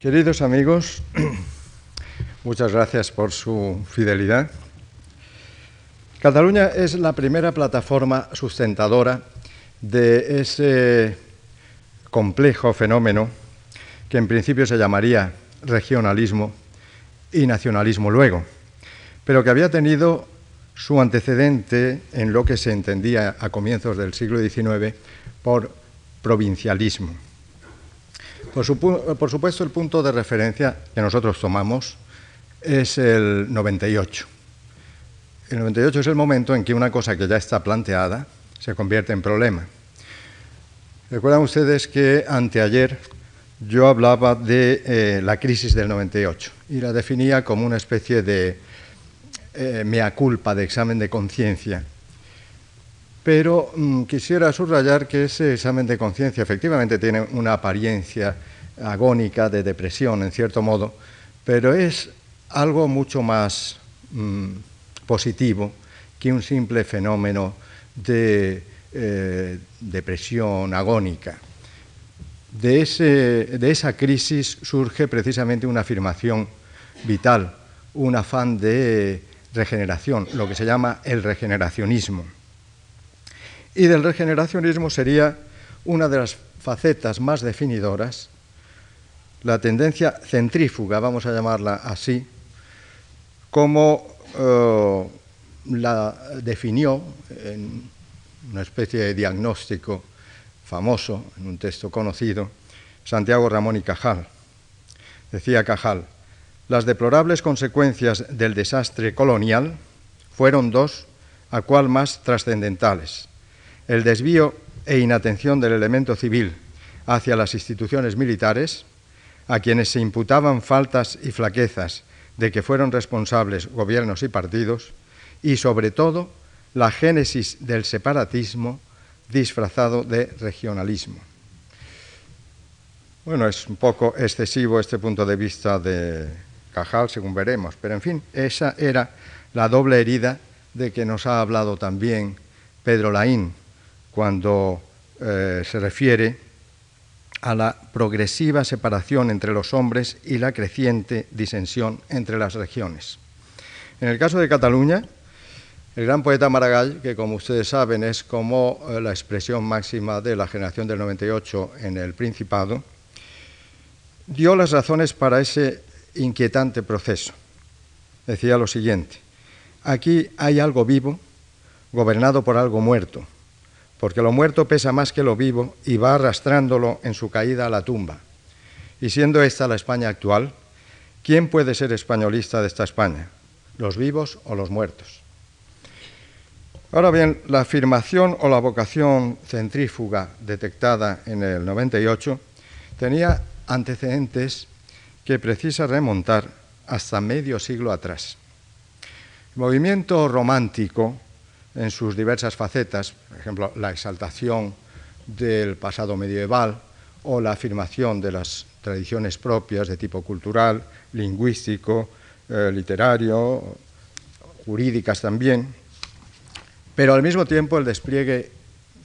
Queridos amigos, muchas gracias por su fidelidad. Cataluña es la primera plataforma sustentadora de ese complejo fenómeno que en principio se llamaría regionalismo y nacionalismo luego, pero que había tenido su antecedente en lo que se entendía a comienzos del siglo XIX por provincialismo. Por, supuesto, el punto de referencia que nosotros tomamos es el 98. El 98 es el momento en que una cosa que ya está planteada se convierte en problema. Recuerdan ustedes que anteayer yo hablaba de eh, la crisis del 98 y la definía como una especie de eh, mea culpa, de examen de conciencia pero mm, quisiera subrayar que ese examen de conciencia efectivamente tiene una apariencia agónica de depresión, en cierto modo, pero es algo mucho más mm, positivo que un simple fenómeno de eh, depresión agónica. De, de esa crisis surge precisamente una afirmación vital, un afán de regeneración, lo que se llama el regeneracionismo y del regeneracionismo sería una de las facetas más definidoras, la tendencia centrífuga, vamos a llamarla así, como eh, la definió en una especie de diagnóstico famoso, en un texto conocido, Santiago Ramón y Cajal. Decía Cajal, las deplorables consecuencias del desastre colonial fueron dos, a cual más trascendentales el desvío e inatención del elemento civil hacia las instituciones militares, a quienes se imputaban faltas y flaquezas de que fueron responsables gobiernos y partidos, y sobre todo la génesis del separatismo disfrazado de regionalismo. Bueno, es un poco excesivo este punto de vista de Cajal, según veremos, pero en fin, esa era la doble herida de que nos ha hablado también Pedro Laín cuando eh, se refiere a la progresiva separación entre los hombres y la creciente disensión entre las regiones. En el caso de Cataluña, el gran poeta Maragall, que como ustedes saben es como eh, la expresión máxima de la generación del 98 en el Principado, dio las razones para ese inquietante proceso. Decía lo siguiente, aquí hay algo vivo gobernado por algo muerto, porque lo muerto pesa más que lo vivo y va arrastrándolo en su caída a la tumba. Y siendo esta la España actual, ¿quién puede ser españolista de esta España? ¿Los vivos o los muertos? Ahora bien, la afirmación o la vocación centrífuga detectada en el 98 tenía antecedentes que precisa remontar hasta medio siglo atrás. El movimiento romántico en sus diversas facetas, por ejemplo, la exaltación del pasado medieval o la afirmación de las tradiciones propias de tipo cultural, lingüístico, eh, literario, jurídicas también, pero al mismo tiempo el despliegue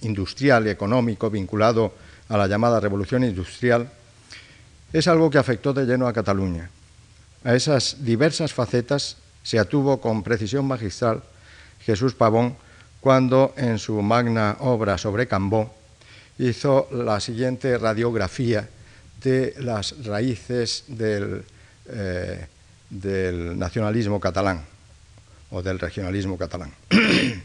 industrial y económico vinculado a la llamada revolución industrial es algo que afectó de lleno a Cataluña. A esas diversas facetas se atuvo con precisión magistral Jesús Pavón cuando en su magna obra sobre Cambó hizo la siguiente radiografía de las raíces del, eh, nacionalismo catalán o del regionalismo catalán.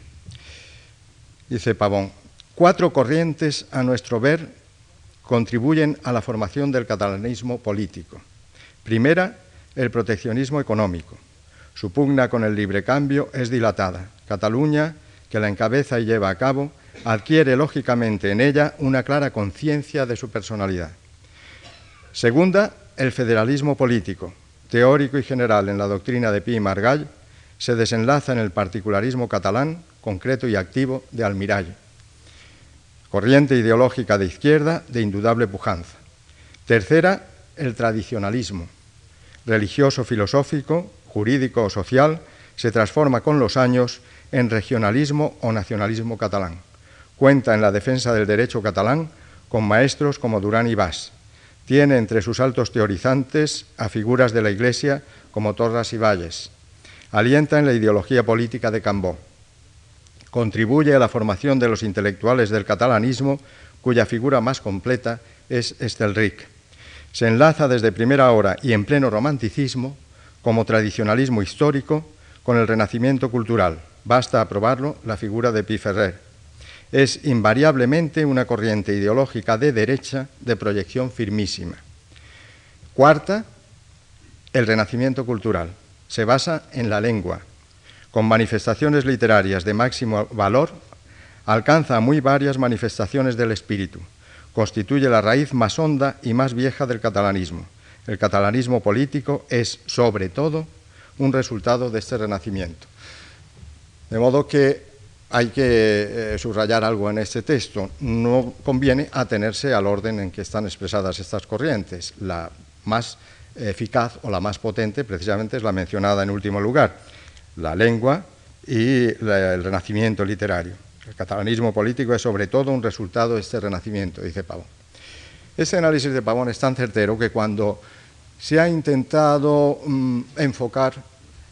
Dice Pavón, cuatro corrientes a nuestro ver contribuyen a la formación del catalanismo político. Primera, el proteccionismo económico. Su pugna con el libre cambio es dilatada. Cataluña que la encabeza y lleva a cabo, adquiere lógicamente en ella una clara conciencia de su personalidad. Segunda, el federalismo político, teórico y general en la doctrina de Pi y Margall, se desenlaza en el particularismo catalán, concreto y activo, de Almirall. Corriente ideológica de izquierda de indudable pujanza. Tercera, el tradicionalismo, religioso, filosófico, jurídico o social, se transforma con los años en regionalismo o nacionalismo catalán. Cuenta en la defensa del derecho catalán con maestros como Durán y Bas. Tiene entre sus altos teorizantes a figuras de la Iglesia como Torras y Valles. Alienta en la ideología política de Cambó. Contribuye a la formación de los intelectuales del catalanismo, cuya figura más completa es Estelric. Se enlaza desde primera hora y en pleno romanticismo, como tradicionalismo histórico, con el renacimiento cultural. Basta aprobarlo la figura de Pi Ferrer. Es invariablemente una corriente ideológica de derecha de proyección firmísima. Cuarta, el renacimiento cultural. Se basa en la lengua. Con manifestaciones literarias de máximo valor, alcanza muy varias manifestaciones del espíritu. Constituye la raíz más honda y más vieja del catalanismo. El catalanismo político es, sobre todo, un resultado de este renacimiento. De modo que hay que eh, subrayar algo en este texto. No conviene atenerse al orden en que están expresadas estas corrientes. La más eficaz o la más potente precisamente es la mencionada en último lugar, la lengua y el renacimiento literario. El catalanismo político es sobre todo un resultado de este renacimiento, dice Pavón. Este análisis de Pavón es tan certero que cuando se ha intentado mm, enfocar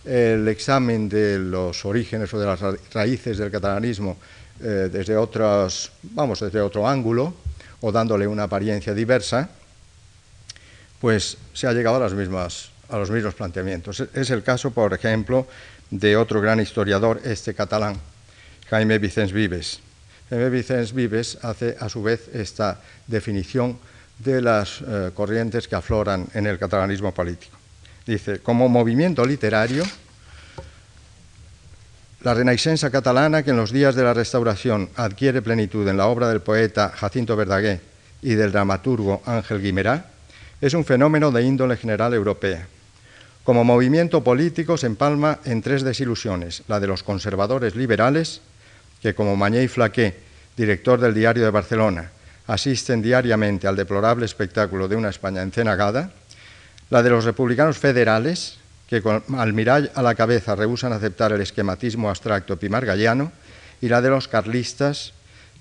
el examen de los orígenes o de las raíces del catalanismo eh, desde otros, vamos, desde otro ángulo o dándole una apariencia diversa, pues se ha llegado a, las mismas, a los mismos planteamientos. Es el caso, por ejemplo, de otro gran historiador, este catalán, Jaime Vicens Vives. Jaime Vicens Vives hace a su vez esta definición de las eh, corrientes que afloran en el catalanismo político. Dice, como movimiento literario, la Renaixença catalana, que en los días de la Restauración adquiere plenitud en la obra del poeta Jacinto Verdaguer y del dramaturgo Ángel Guimerá, es un fenómeno de índole general europea. Como movimiento político se empalma en tres desilusiones, la de los conservadores liberales, que como Mañé Flaqué, director del Diario de Barcelona, asisten diariamente al deplorable espectáculo de una España encenagada, la de los republicanos federales, que con Almirall a la cabeza rehusan aceptar el esquematismo abstracto pimargallano, y la de los carlistas,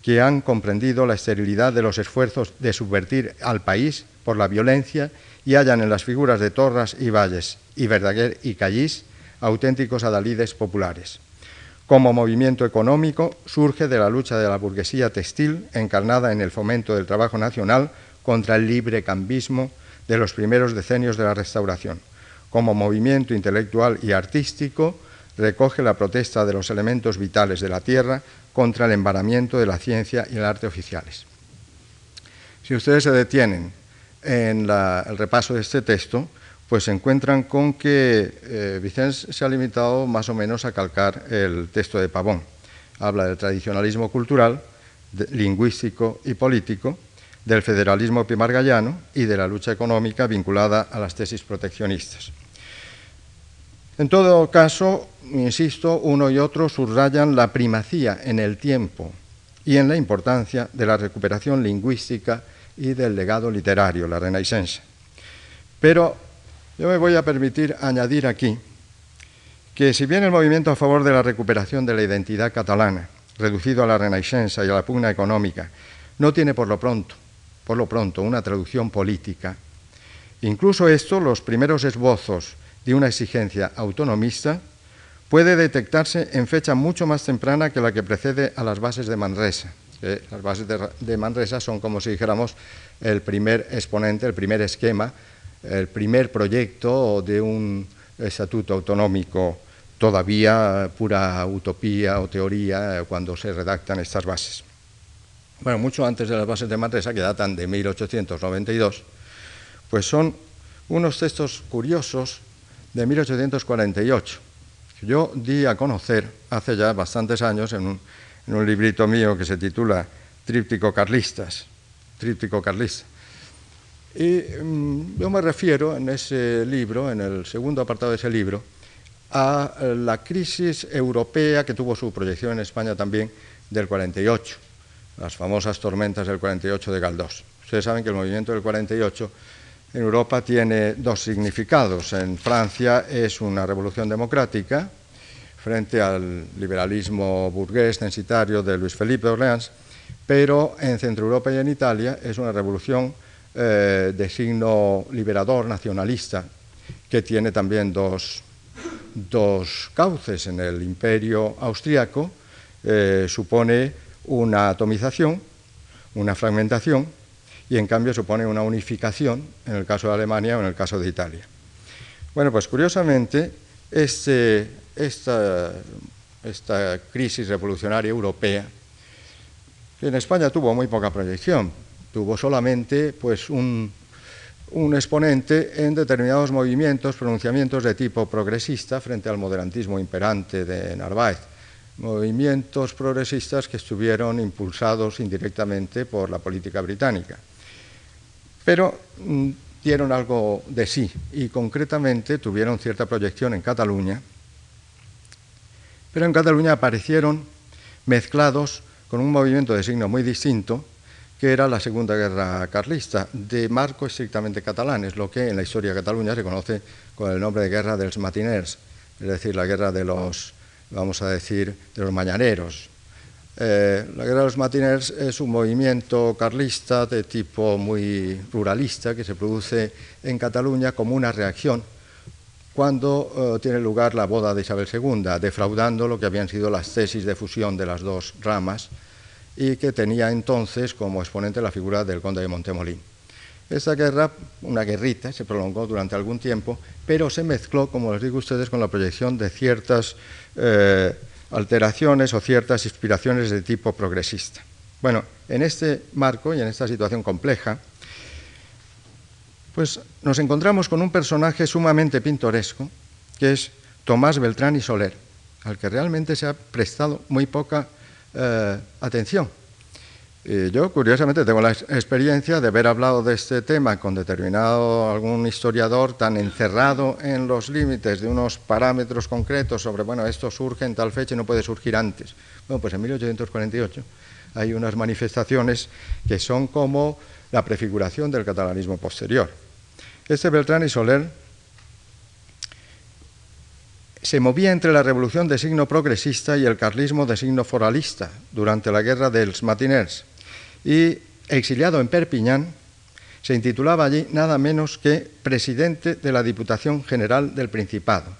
que han comprendido la esterilidad de los esfuerzos de subvertir al país por la violencia y hallan en las figuras de Torras y Valles y Verdaguer y Callís auténticos adalides populares. Como movimiento económico surge de la lucha de la burguesía textil encarnada en el fomento del trabajo nacional contra el librecambismo de los primeros decenios de la Restauración. Como movimiento intelectual y artístico, recoge la protesta de los elementos vitales de la tierra contra el embaramiento de la ciencia y el arte oficiales. Si ustedes se detienen en el repaso de este texto, pues se encuentran con que eh, se ha limitado más o menos a calcar el texto de Pavón. Habla del tradicionalismo cultural, lingüístico y político, del federalismo pimargallano y de la lucha económica vinculada a las tesis proteccionistas. En todo caso, insisto, uno y otro subrayan la primacía en el tiempo y en la importancia de la recuperación lingüística y del legado literario, la Renaissance. Pero yo me voy a permitir añadir aquí que si bien el movimiento a favor de la recuperación de la identidad catalana, reducido a la Renaissance y a la pugna económica, no tiene por lo pronto por lo pronto, una traducción política. Incluso esto, los primeros esbozos de una exigencia autonomista, puede detectarse en fecha mucho más temprana que la que precede a las bases de Manresa. las bases de, Manresa son, como si dijéramos, el primer exponente, el primer esquema, el primer proyecto de un estatuto autonómico todavía pura utopía o teoría cuando se redactan estas bases bueno, mucho antes de las bases de Manresa, que datan de 1892, pues son unos textos curiosos de 1848. Que yo di a conocer hace ya bastantes años en un, en un librito mío que se titula Tríptico Carlistas, Tríptico Carlista. Y mm, yo me refiero en ese libro, en el segundo apartado de ese libro, a la crisis europea que tuvo su proyección en España también del 48 las famosas tormentas del 48 de Galdós. Ustedes saben que el movimiento del 48 en Europa tiene dos significados. En Francia es una revolución democrática frente al liberalismo burgués censitario de Luis Felipe de Orleans, pero en Centro Europa y en Italia es una revolución eh, de signo liberador, nacionalista, que tiene también dos, dos cauces en el imperio austriaco, eh, supone una atomización, una fragmentación, y en cambio supone una unificación en el caso de Alemania o en el caso de Italia. Bueno, pues curiosamente, este, esta, crisis revolucionaria europea, que en España tuvo muy poca proyección, tuvo solamente pues, un, un exponente en determinados movimientos, pronunciamientos de tipo progresista frente al moderantismo imperante de Narváez, movimientos progresistas que estuvieron impulsados indirectamente por la política británica. Pero mm, dieron algo de sí y concretamente tuvieron cierta proyección en Cataluña, pero en Cataluña aparecieron mezclados con un movimiento de signo muy distinto, que era la Segunda Guerra Carlista, de marco estrictamente catalán, es lo que en la historia de Cataluña se conoce con el nombre de Guerra dels Matiners, es decir, la guerra de los, vamos a decir, de los mañaneros. Eh, la Guerra de los Matiners es un movimiento carlista de tipo muy ruralista que se produce en Cataluña como una reacción cuando eh, tiene lugar la boda de Isabel II, defraudando lo que habían sido las tesis de fusión de las dos ramas y que tenía entonces como exponente la figura del conde de Montemolín. Esta guerra, una guerrita, se prolongó durante algún tiempo, pero se mezcló, como les digo ustedes, con la proyección de ciertas eh, alteraciones o ciertas inspiraciones de tipo progresista. Bueno, en este marco y en esta situación compleja, pues nos encontramos con un personaje sumamente pintoresco, que es Tomás Beltrán y Soler, al que realmente se ha prestado muy poca eh, atención. Yo, curiosamente, tengo la experiencia de haber hablado de este tema con determinado algún historiador tan encerrado en los límites de unos parámetros concretos sobre, bueno, esto surge en tal fecha y no puede surgir antes. Bueno, pues en 1848 hay unas manifestaciones que son como la prefiguración del catalanismo posterior. Este Beltrán y Soler se movía entre la revolución de signo progresista y el carlismo de signo foralista durante la guerra de los Matiners y, exiliado en Perpiñán, se intitulaba allí nada menos que presidente de la Diputación General del Principado.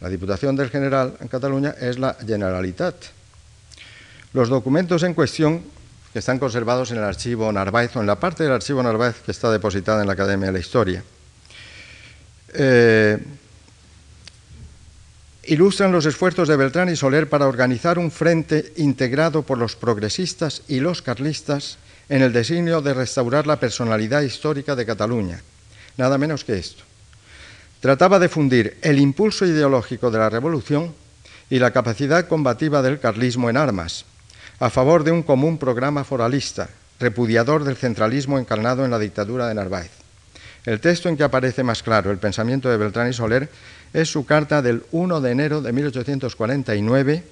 La Diputación del General en Cataluña es la Generalitat. Los documentos en cuestión, que están conservados en el archivo Narváez o en la parte del archivo Narváez que está depositada en la Academia de la Historia, eh, ilustran los esfuerzos de Beltrán y Soler para organizar un frente integrado por los progresistas y los carlistas en el designio de restaurar la personalidad histórica de Cataluña. Nada menos que esto. Trataba de fundir el impulso ideológico de la revolución y la capacidad combativa del carlismo en armas, a favor de un común programa foralista, repudiador del centralismo encarnado en la dictadura de Narváez. El texto en que aparece más claro el pensamiento de Beltrán y Soler es su carta del 1 de enero de 1849,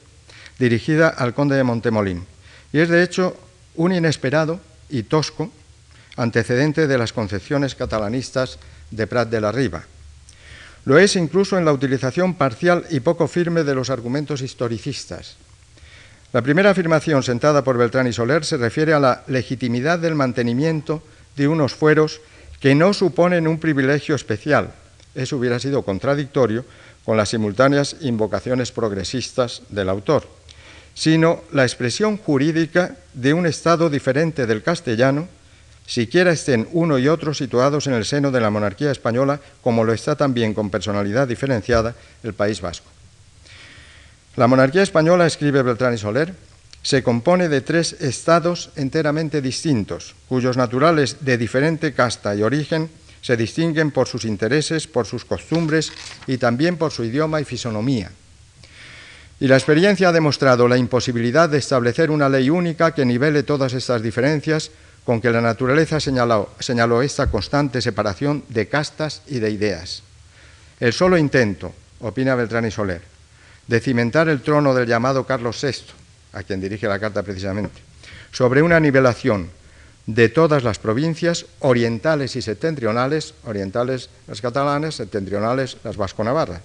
dirigida al conde de Montemolín. Y es, de hecho, un inesperado y tosco antecedente de las concepciones catalanistas de Prat de la Riva. Lo es incluso en la utilización parcial y poco firme de los argumentos historicistas. La primera afirmación sentada por Beltrán y Soler se refiere a la legitimidad del mantenimiento de unos fueros que no suponen un privilegio especial, eso hubiera sido contradictorio con las simultáneas invocaciones progresistas del autor, sino la expresión jurídica de un Estado diferente del castellano, siquiera estén uno y otro situados en el seno de la monarquía española, como lo está también con personalidad diferenciada el País Vasco. La monarquía española, escribe Beltrán y Soler, se compone de tres estados enteramente distintos, cuyos naturales de diferente casta y origen se distinguen por sus intereses, por sus costumbres y también por su idioma y fisonomía. Y la experiencia ha demostrado la imposibilidad de establecer una ley única que nivele todas estas diferencias con que la naturaleza señaló, esta constante separación de castas y de ideas. El solo intento, opina Beltrán y Soler, de cimentar el trono del llamado Carlos VI, a quien dirige la carta precisamente, sobre una nivelación de todas las provincias orientales y septentrionales, orientales las catalanas, septentrionales las vasco-navarras,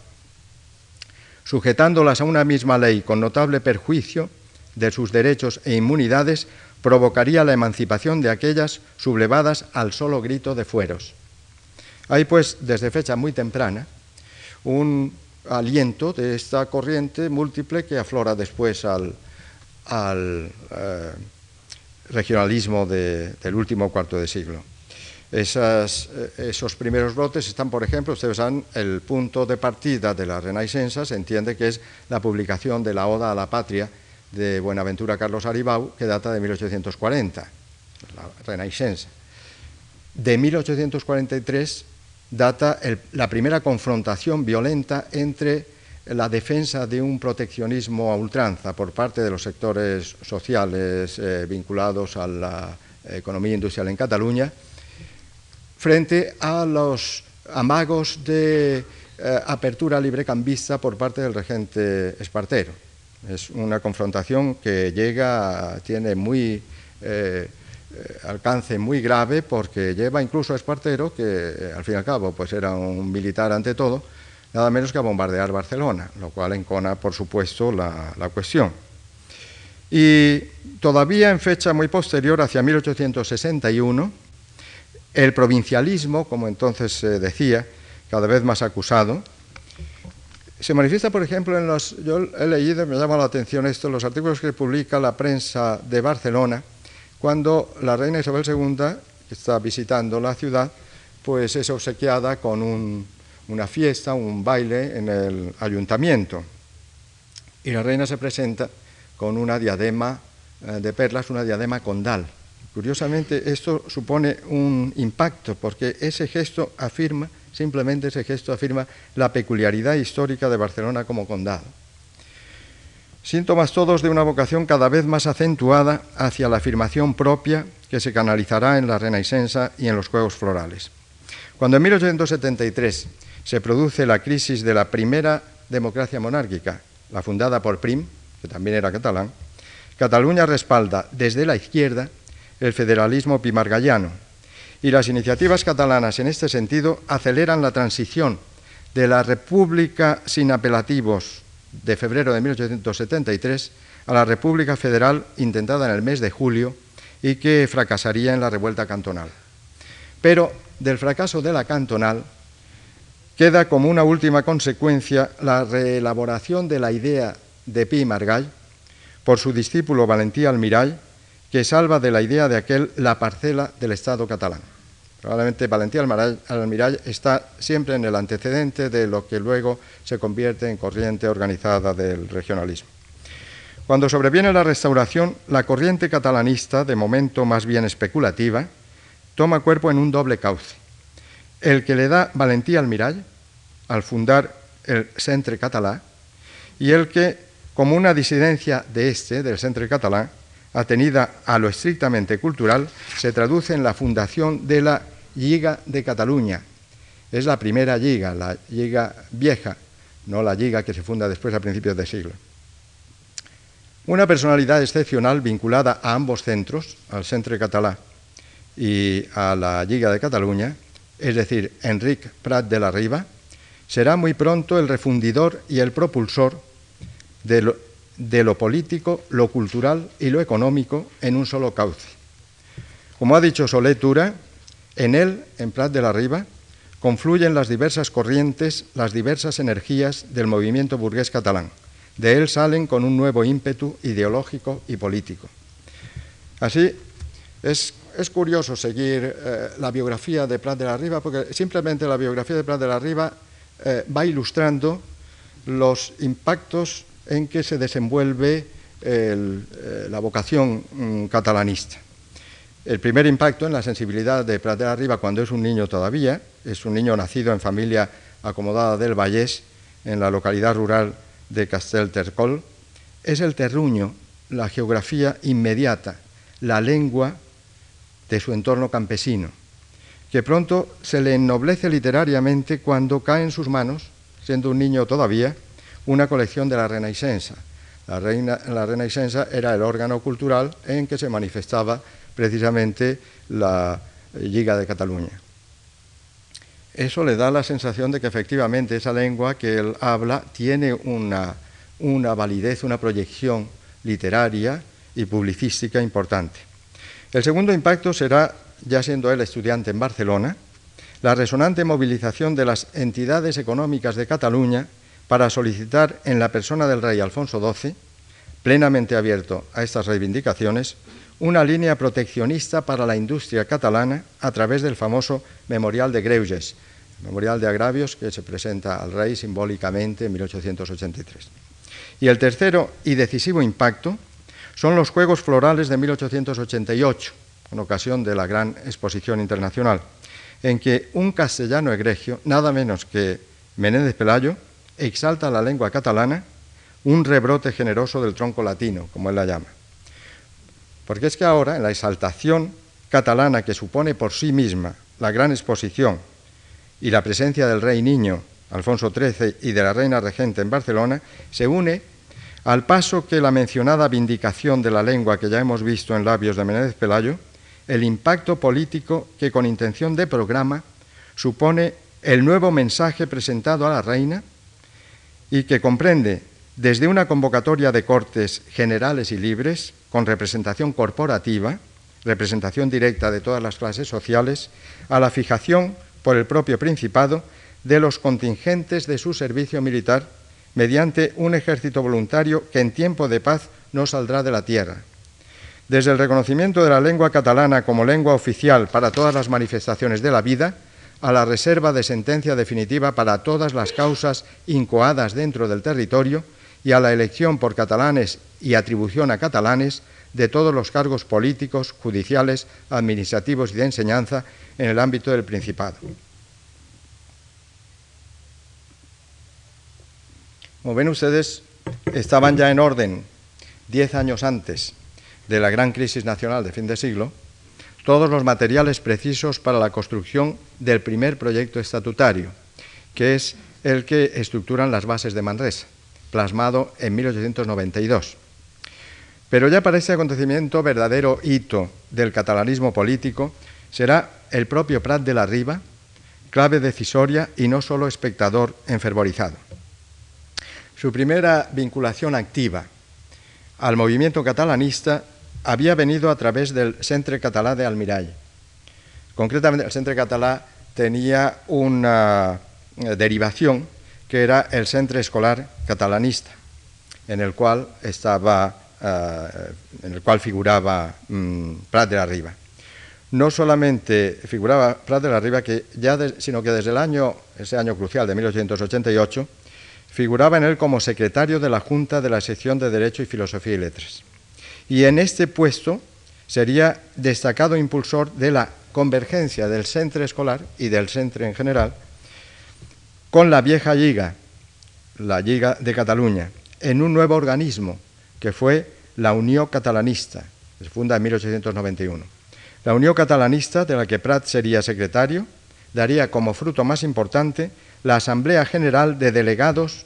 sujetándolas a una misma ley con notable perjuicio de sus derechos e inmunidades provocaría la emancipación de aquellas sublevadas al solo grito de fueros. Hay pues, desde fecha muy temprana, un aliento de esta corriente múltiple que aflora después al, eh, regionalismo del último cuarto de siglo. Eh, esos primeros brotes están, por ejemplo, ustedes saben, el punto de partida de la Renaissance se entiende que es la publicación de la Oda a la Patria de Buenaventura Carlos Aribau, que data de 1840, la Renaissance. De 1843 data la primera confrontación violenta entre la defensa de un proteccionismo a ultranza por parte de los sectores sociales eh, vinculados a la economía industrial en Cataluña frente a los amagos de eh, apertura librecambista por parte del regente Espartero. Es una confrontación que llega, tiene muy eh, eh, alcance muy grave porque lleva incluso a Espartero, que al fin y al cabo pues era un militar ante todo, nada menos que a bombardear Barcelona, lo cual encona, por supuesto, la, cuestión. Y todavía en fecha muy posterior, hacia 1861, el provincialismo, como entonces se decía, cada vez más acusado, se manifiesta, por ejemplo, en los. Yo he leído, me llama la atención esto, los artículos que publica la prensa de Barcelona, cuando la reina Isabel II, que está visitando la ciudad, pues es obsequiada con una fiesta, un baile en el ayuntamiento. Y la reina se presenta con una diadema eh, de perlas, una diadema condal. Curiosamente, esto supone un impacto porque ese gesto afirma, simplemente ese gesto afirma la peculiaridad histórica de Barcelona como condado. Síntomas todos de una vocación cada vez más acentuada hacia la afirmación propia que se canalizará en la Renaissance y en los Juegos Florales. Cuando en 1873 se produce la crisis de la primera democracia monárquica, la fundada por Prim, que también era catalán, Cataluña respalda desde la izquierda el federalismo pimargallano. Y las iniciativas catalanas en este sentido aceleran la transición de la República sin apelativos de febrero de 1873 a la República Federal intentada en el mes de julio y que fracasaría en la revuelta cantonal. Pero del fracaso de la cantonal queda como una última consecuencia la reelaboración de la idea de Pi Margall por su discípulo Valentí Almirall que salva de la idea de aquel la parcela del Estado catalán. Probablemente Valentía Almirall está siempre en el antecedente de lo que luego se convierte en corriente organizada del regionalismo. Cuando sobreviene la restauración, la corriente catalanista, de momento más bien especulativa, toma cuerpo en un doble cauce. El que le da Valentía Almirall al fundar el Centre Català y el que, como una disidencia de este, del Centre Català, atenida a lo estrictamente cultural, se traduce en la fundación de la Liga de Cataluña. Es la primera liga, la liga vieja, no la liga que se funda después a principios de siglo. Una personalidad excepcional vinculada a ambos centros, al Centre Català y a la Liga de Cataluña, es decir, Enric Prat de la Riba, será muy pronto el refundidor y el propulsor de lo político, lo cultural y lo económico en un solo cauce. Como ha dicho Soletura, en él, en Prat de la Riba, confluyen las diversas corrientes, las diversas energías del movimiento burgués catalán. De él salen con un nuevo ímpetu ideológico y político. Así, es, curioso seguir eh, la biografía de Prat de la Riba, porque simplemente la biografía de Prat de la Riba eh, va ilustrando los impactos en que se desenvuelve eh, la vocación mm, catalanista. El primer impacto en la sensibilidad de Prat de la Riba cuando es un niño todavía, es un niño nacido en familia acomodada del Vallés, en la localidad rural de Casteltercol, es el terruño, la geografía inmediata, la lengua de su entorno campesino, que pronto se le ennoblece literariamente cuando cae en sus manos, siendo un niño todavía, una colección de la Renaissance. La, Reina, Renaissance era el órgano cultural en que se manifestaba precisamente la Liga de Cataluña. Eso le da la sensación de que efectivamente esa lengua que él habla tiene una, una validez, una proyección literaria y publicística importante. El segundo impacto será, ya siendo él estudiante en Barcelona, la resonante movilización de las entidades económicas de Cataluña para solicitar en la persona del rey Alfonso XII, plenamente abierto a estas reivindicaciones, una línea proteccionista para la industria catalana a través del famoso Memorial de Greuges, Memorial de Agravios que se presenta al rey simbólicamente en 1883. Y el tercero y decisivo impacto son los Juegos Florales de 1888, en ocasión de la gran exposición internacional, en que un castellano egregio, nada menos que Menéndez Pelayo, exalta la lengua catalana, un rebrote generoso del tronco latino, como él la llama. Porque es que ahora, en la exaltación catalana que supone por sí misma la gran exposición y la presencia del rey niño Alfonso XIII y de la reina regente en Barcelona, se une al paso que la mencionada vindicación de la lengua que ya hemos visto en labios de Menéndez Pelayo, el impacto político que con intención de programa supone el nuevo mensaje presentado a la reina y que comprende desde una convocatoria de cortes generales y libres, con representación corporativa, representación directa de todas las clases sociales, a la fijación por el propio Principado de los contingentes de su servicio militar mediante un ejército voluntario que en tiempo de paz no saldrá de la tierra. Desde el reconocimiento de la lengua catalana como lengua oficial para todas las manifestaciones de la vida, a la reserva de sentencia definitiva para todas las causas incoadas dentro del territorio y a la elección por catalanes y atribución a catalanes de todos los cargos políticos, judiciales, administrativos y de enseñanza en el ámbito del Principado. Como ven ustedes, estaban ya en orden diez años antes de la gran crisis nacional de fin de siglo todos los materiales precisos para la construcción del primer proyecto estatutario, que es el que estructuran las bases de Manresa, plasmado en 1892. Pero ya para ese acontecimiento, verdadero hito del catalanismo político, será el propio Prat de la Riba, clave decisoria y no solo espectador enfervorizado. Su primera vinculación activa al movimiento catalanista había venido a través del Centre Català de Almirall. Concretamente, el Centre Català tenía una eh, derivación que era el Centre Escolar Catalanista, en el cual estaba, eh, en el cual figuraba mm, Prat de la Riba. No solamente figuraba Prat de la Riba, sino que desde el año, ese año crucial de 1888, figuraba en él como secretario de la Junta de la Sección de Derecho y Filosofía y Letras. Y en este puesto sería destacado impulsor de la convergencia del centro escolar y del centro en general con la vieja Liga, la Liga de Cataluña, en un nuevo organismo que fue la Unión Catalanista, que se funda en 1891. La Unión Catalanista, de la que Prat sería secretario, daría como fruto más importante la Asamblea General de Delegados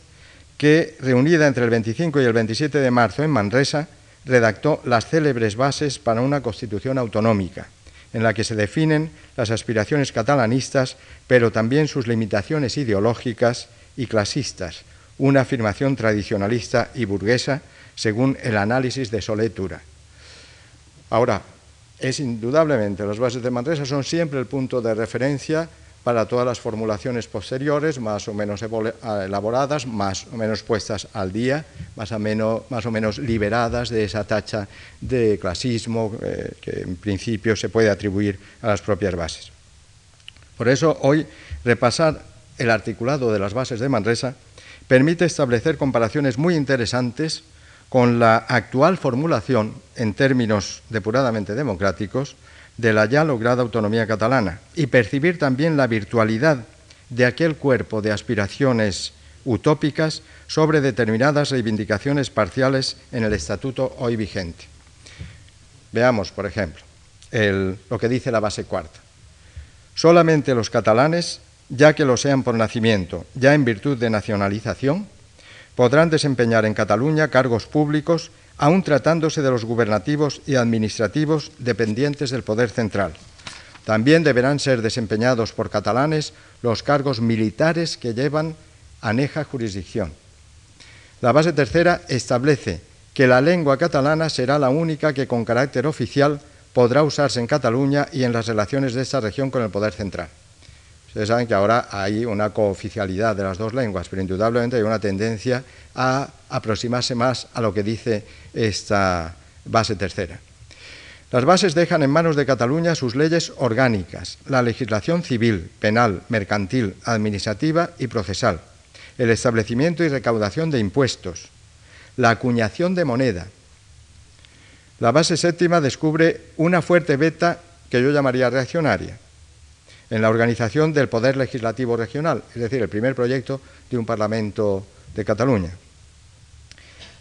que, reunida entre el 25 y el 27 de marzo en Manresa, redactó las célebres bases para una constitución autonómica, en la que se definen las aspiraciones catalanistas, pero también sus limitaciones ideológicas y clasistas, una afirmación tradicionalista y burguesa según el análisis de Soletura. Ahora, es indudablemente, las bases de Manresa son siempre el punto de referencia para todas las formulaciones posteriores, más o menos elaboradas, más o menos puestas al día, más o menos, más o menos liberadas de esa tacha de clasismo eh, que en principio se puede atribuir a las propias bases. Por eso hoy repasar el articulado de las bases de Manresa permite establecer comparaciones muy interesantes con la actual formulación en términos depuradamente democráticos de la ya lograda autonomía catalana y percibir también la virtualidad de aquel cuerpo de aspiraciones utópicas sobre determinadas reivindicaciones parciales en el estatuto hoy vigente. Veamos, por ejemplo, lo que dice la base cuarta. Solamente los catalanes, ya que lo sean por nacimiento, ya en virtud de nacionalización, podrán desempeñar en Cataluña cargos públicos aun tratándose de los gubernativos y administrativos dependientes del Poder Central. También deberán ser desempeñados por catalanes los cargos militares que llevan aneja jurisdicción. La base tercera establece que la lengua catalana será la única que con carácter oficial podrá usarse en Cataluña y en las relaciones de esta región con el poder central. Ustedes saben que ahora hay una cooficialidad de las dos lenguas, pero indudablemente hay una tendencia a aproximarse más a lo que dice esta base tercera. Las bases dejan en manos de Cataluña sus leyes orgánicas, la legislación civil, penal, mercantil, administrativa y procesal, el establecimiento y recaudación de impuestos, la acuñación de moneda. La base séptima descubre una fuerte beta que yo llamaría reaccionaria en la organización del poder legislativo regional, es decir, el primer proyecto de un Parlamento de Cataluña,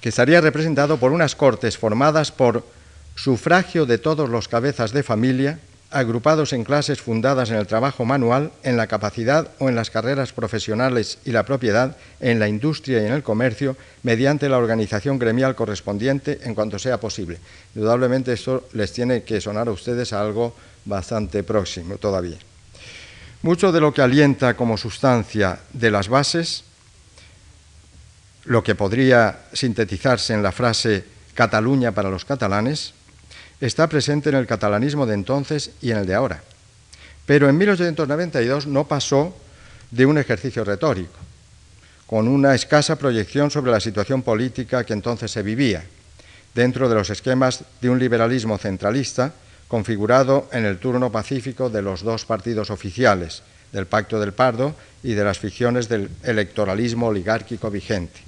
que estaría representado por unas cortes formadas por sufragio de todos los cabezas de familia, agrupados en clases fundadas en el trabajo manual, en la capacidad o en las carreras profesionales y la propiedad, en la industria y en el comercio, mediante la organización gremial correspondiente en cuanto sea posible. Indudablemente esto les tiene que sonar a ustedes a algo bastante próximo todavía. Mucho de lo que alienta como sustancia de las bases, lo que podría sintetizarse en la frase Cataluña para los catalanes, está presente en el catalanismo de entonces y en el de ahora. Pero en 1892 no pasó de un ejercicio retórico, con una escasa proyección sobre la situación política que entonces se vivía, dentro de los esquemas de un liberalismo centralista configurado en el turno pacífico de los dos partidos oficiales, del Pacto del Pardo y de las ficciones del electoralismo oligárquico vigente.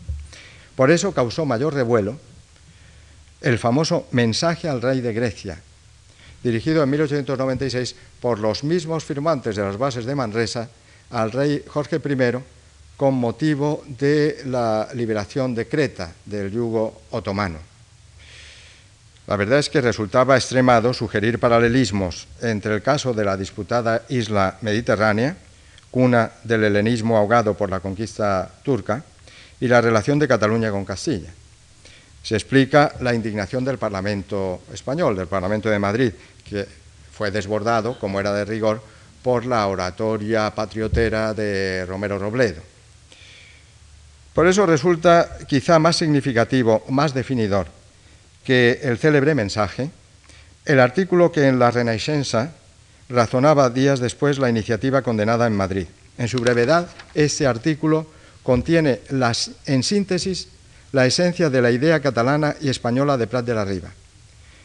Por eso causó mayor revuelo el famoso mensaje al rey de Grecia, dirigido en 1896 por los mismos firmantes de las bases de Manresa al rey Jorge I con motivo de la liberación de Creta del yugo otomano. La verdad es que resultaba extremado sugerir paralelismos entre el caso de la disputada isla mediterránea, cuna del helenismo ahogado por la conquista turca, y la relación de Cataluña con Castilla. Se explica la indignación del Parlamento español, del Parlamento de Madrid, que fue desbordado, como era de rigor, por la oratoria patriotera de Romero Robledo. Por eso resulta quizá más significativo, más definidor, que el célebre mensaje, el artículo que en la Renaissance razonaba días después la iniciativa condenada en Madrid. En su brevedad, este artículo contiene en síntesis la esencia de la idea catalana y española de Prat de la Riva.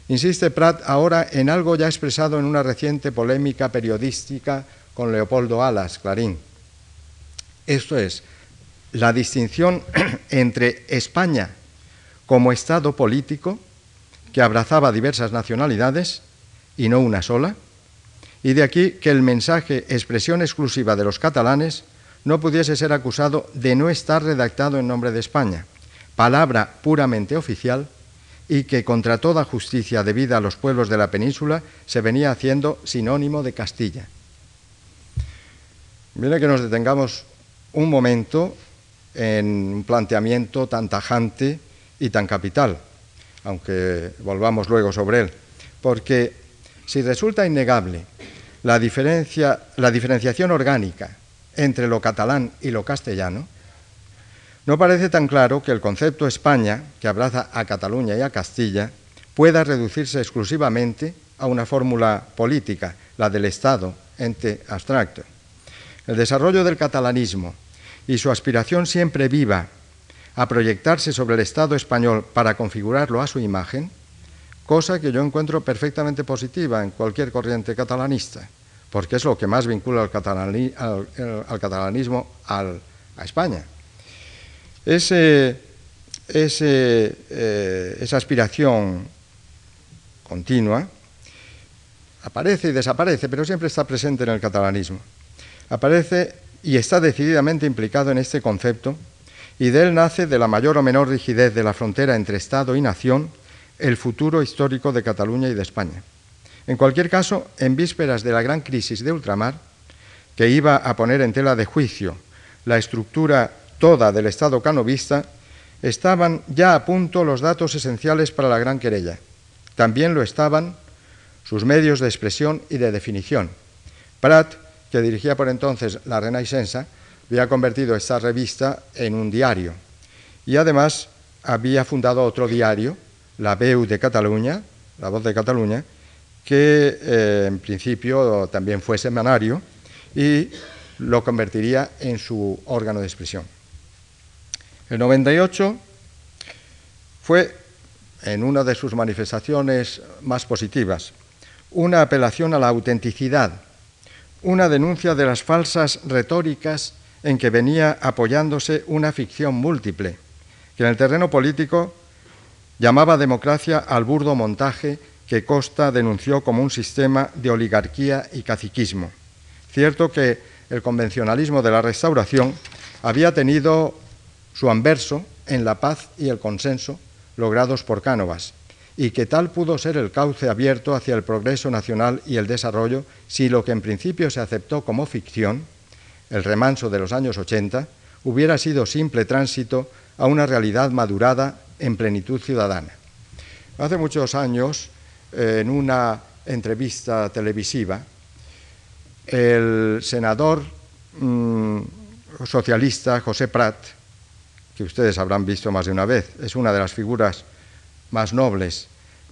Insiste Prat ahora en algo ya expresado en una reciente polémica periodística con Leopoldo Alas, Clarín. Esto es, la distinción entre España como Estado político que abrazaba diversas nacionalidades y no una sola, y de aquí que el mensaje expresión exclusiva de los catalanes no pudiese ser acusado de no estar redactado en nombre de España, palabra puramente oficial y que contra toda justicia debida a los pueblos de la península se venía haciendo sinónimo de Castilla. Mira que nos detengamos un momento en un planteamiento tan tajante y tan capital aunque volvamos luego sobre él, porque si resulta innegable la, diferencia, diferenciación orgánica entre lo catalán y lo castellano, no parece tan claro que el concepto España, que abraza a Cataluña y a Castilla, pueda reducirse exclusivamente a una fórmula política, la del Estado, ente abstracto. El desarrollo del catalanismo y su aspiración siempre viva a proyectarse sobre el Estado español para configurarlo a su imagen, cosa que yo encuentro perfectamente positiva en cualquier corriente catalanista, porque es lo que más vincula al, catalanismo a España. Eh, esa aspiración continua aparece y desaparece, pero siempre está presente en el catalanismo. Aparece y está decididamente implicado en este concepto y de él nace, de la mayor o menor rigidez de la frontera entre Estado y nación, el futuro histórico de Cataluña y de España. En cualquier caso, en vísperas de la gran crisis de ultramar, que iba a poner en tela de juicio la estructura toda del Estado canovista, estaban ya a punto los datos esenciales para la gran querella. También lo estaban sus medios de expresión y de definición. Prat, que dirigía por entonces la Renaissance, había convertido esta revista en un diario y además había fundado otro diario, La Veu de Cataluña, La Voz de Cataluña, que eh, en principio también fue semanario y lo convertiría en su órgano de expresión. El 98 fue, en una de sus manifestaciones más positivas, una apelación a la autenticidad, una denuncia de las falsas retóricas en que venía apoyándose una ficción múltiple, que en el terreno político llamaba democracia al burdo montaje que Costa denunció como un sistema de oligarquía y caciquismo. Cierto que el convencionalismo de la restauración había tenido su anverso en la paz y el consenso logrados por Cánovas, y que tal pudo ser el cauce abierto hacia el progreso nacional y el desarrollo si lo que en principio se aceptó como ficción, el remanso de los años 80, hubiera sido simple tránsito a una realidad madurada en plenitud ciudadana. Hace muchos años, en una entrevista televisiva, el senador mm, socialista José Prat, que ustedes habrán visto más de una vez, es una de las figuras más nobles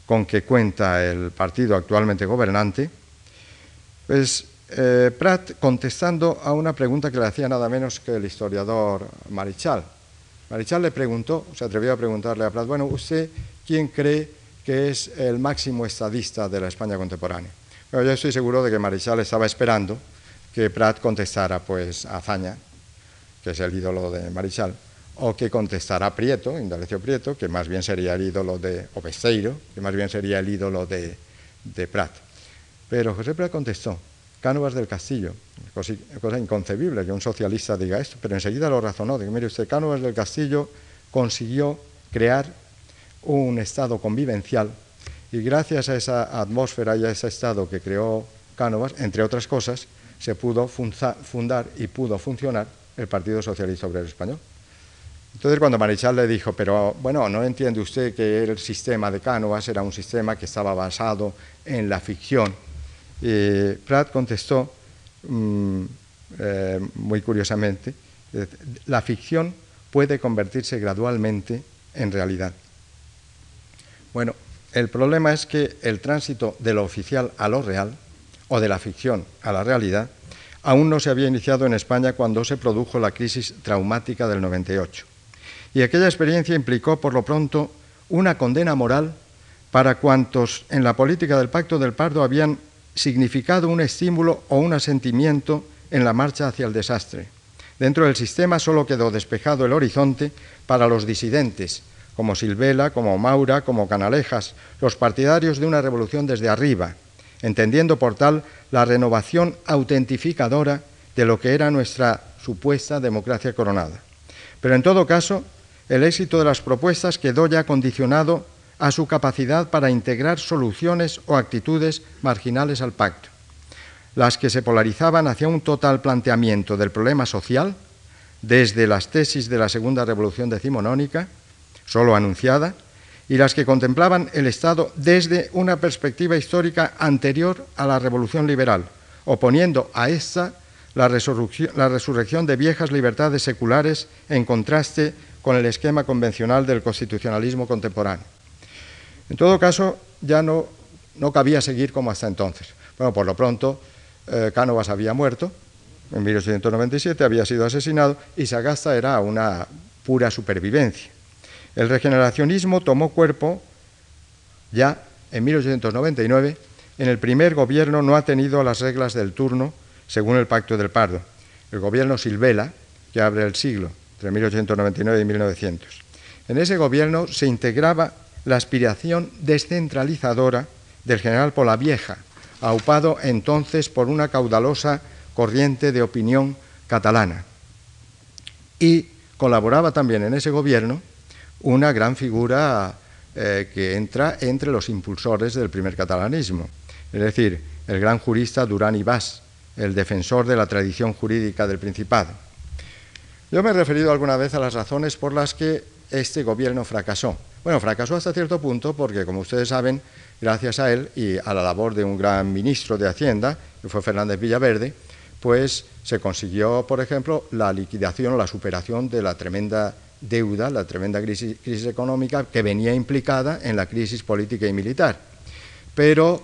con que cuenta el partido actualmente gobernante, pues eh, Prat contestando a una pregunta que le hacía nada menos que el historiador Marichal. Marichal le preguntó, se atrevió a preguntarle a Prat, bueno, ¿usted quién cree que es el máximo estadista de la España contemporánea? yo estoy seguro de que Marichal estaba esperando que Prat contestara pues a Zaña, que es el ídolo de Marichal, o que contestara Prieto, Indalecio Prieto, que más bien sería el ídolo de Obesteiro, que más bien sería el ídolo de, de Prat. Pero José Prat contestó, Cánovas del Castillo, cosa, inconcebible que un socialista diga esto, pero enseguida lo razonó, digo, mire usted, Cánovas del Castillo consiguió crear un estado convivencial y gracias a esa atmósfera y a ese estado que creó Cánovas, entre otras cosas, se pudo fundar y pudo funcionar el Partido Socialista Obrero Español. Entonces cuando Marichal le dijo, pero bueno, ¿no entiende usted que el sistema de Cánovas era un sistema que estaba basado en la ficción? Y Pratt contestó, mm, eh, muy curiosamente, la ficción puede convertirse gradualmente en realidad. Bueno, el problema es que el tránsito de lo oficial a lo real, o de la ficción a la realidad, aún no se había iniciado en España cuando se produjo la crisis traumática del 98 y aquella experiencia implicó, por lo pronto, una condena moral para cuantos en la política del Pacto del Pardo habían significado un estímulo o un asentimiento en la marcha hacia el desastre. Dentro del sistema solo quedó despejado el horizonte para los disidentes, como Silvela, como Maura, como Canalejas, los partidarios de una revolución desde arriba, entendiendo por tal la renovación autentificadora de lo que era nuestra supuesta democracia coronada. Pero en todo caso, el éxito de las propuestas quedó ya condicionado a su capacidad para integrar soluciones o actitudes marginales al pacto, las que se polarizaban hacia un total planteamiento del problema social, desde las tesis de la Segunda Revolución Decimonónica, solo anunciada, y las que contemplaban el Estado desde una perspectiva histórica anterior a la Revolución Liberal, oponiendo a esta la resurrección, la resurrección de viejas libertades seculares en contraste con el esquema convencional del constitucionalismo contemporáneo. En todo caso, ya no, no cabía seguir como hasta entonces. Bueno, por lo pronto, eh, Cánovas había muerto, en 1897 había sido asesinado y Sagasta era una pura supervivencia. El regeneracionismo tomó cuerpo ya en 1899, en el primer gobierno no ha tenido las reglas del turno según el Pacto del Pardo, el gobierno Silvela, que abre el siglo, entre 1899 y 1900. En ese gobierno se integraba la aspiración descentralizadora del general Polavieja, aupado entonces por una caudalosa corriente de opinión catalana. Y colaboraba también en ese gobierno una gran figura eh, que entra entre los impulsores del primer catalanismo, es decir, el gran jurista Durán Ibás, el defensor de la tradición jurídica del Principado. Yo me he referido alguna vez a las razones por las que este gobierno fracasó. Bueno, fracasó hasta cierto punto porque, como ustedes saben, gracias a él y a la labor de un gran ministro de Hacienda, que fue Fernández Villaverde, pues se consiguió, por ejemplo, la liquidación o la superación de la tremenda deuda, la tremenda crisis, económica que venía implicada en la crisis política y militar. Pero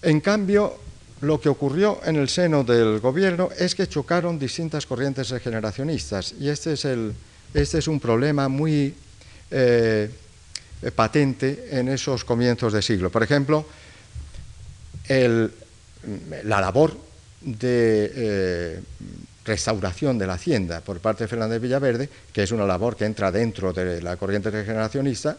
En cambio, lo que ocurrió en el seno del gobierno es que chocaron distintas corrientes regeneracionistas y este es, el, este es un problema muy eh, patente en esos comienzos de siglo. Por ejemplo, la labor de eh, restauración de la hacienda por parte de Fernández Villaverde, que es una labor que entra dentro de la corriente regeneracionista,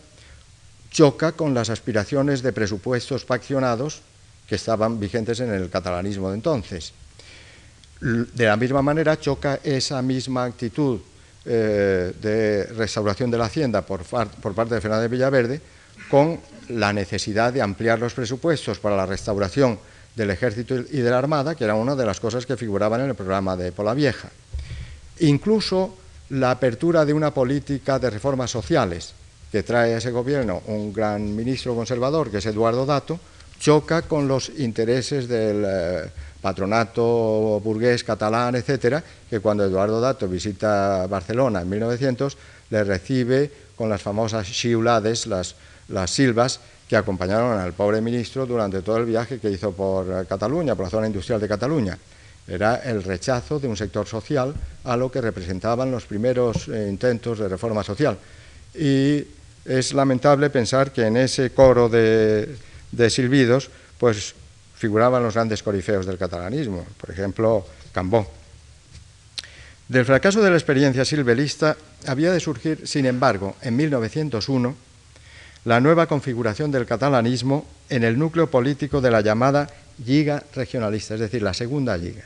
choca con las aspiraciones de presupuestos faccionados que estaban vigentes en el catalanismo de entonces. De la misma manera choca esa misma actitud eh, de restauración de la hacienda por, por parte de Fernández Villaverde con la necesidad de ampliar los presupuestos para la restauración del ejército y de la armada, que era una de las cosas que figuraban en el programa de Pola Vieja. Incluso la apertura de una política de reformas sociales que trae a ese gobierno un gran ministro conservador, que es Eduardo Dato, choca con los intereses del eh, patronato burgués catalán, etcétera, que cuando Eduardo Dato visita Barcelona en 1900 le recibe con las famosas xiulades, las, las silvas, que acompañaron al pobre ministro durante todo el viaje que hizo por Cataluña, por la zona industrial de Cataluña. Era el rechazo de un sector social a lo que representaban los primeros eh, intentos de reforma social. Y es lamentable pensar que en ese coro de, de silbidos, pues figuraban los grandes corifeos del catalanismo, por ejemplo, Cambó. Del fracaso de la experiencia silvelista había de surgir, sin embargo, en 1901, la nueva configuración del catalanismo en el núcleo político de la llamada Liga Regionalista, es decir, la segunda Liga.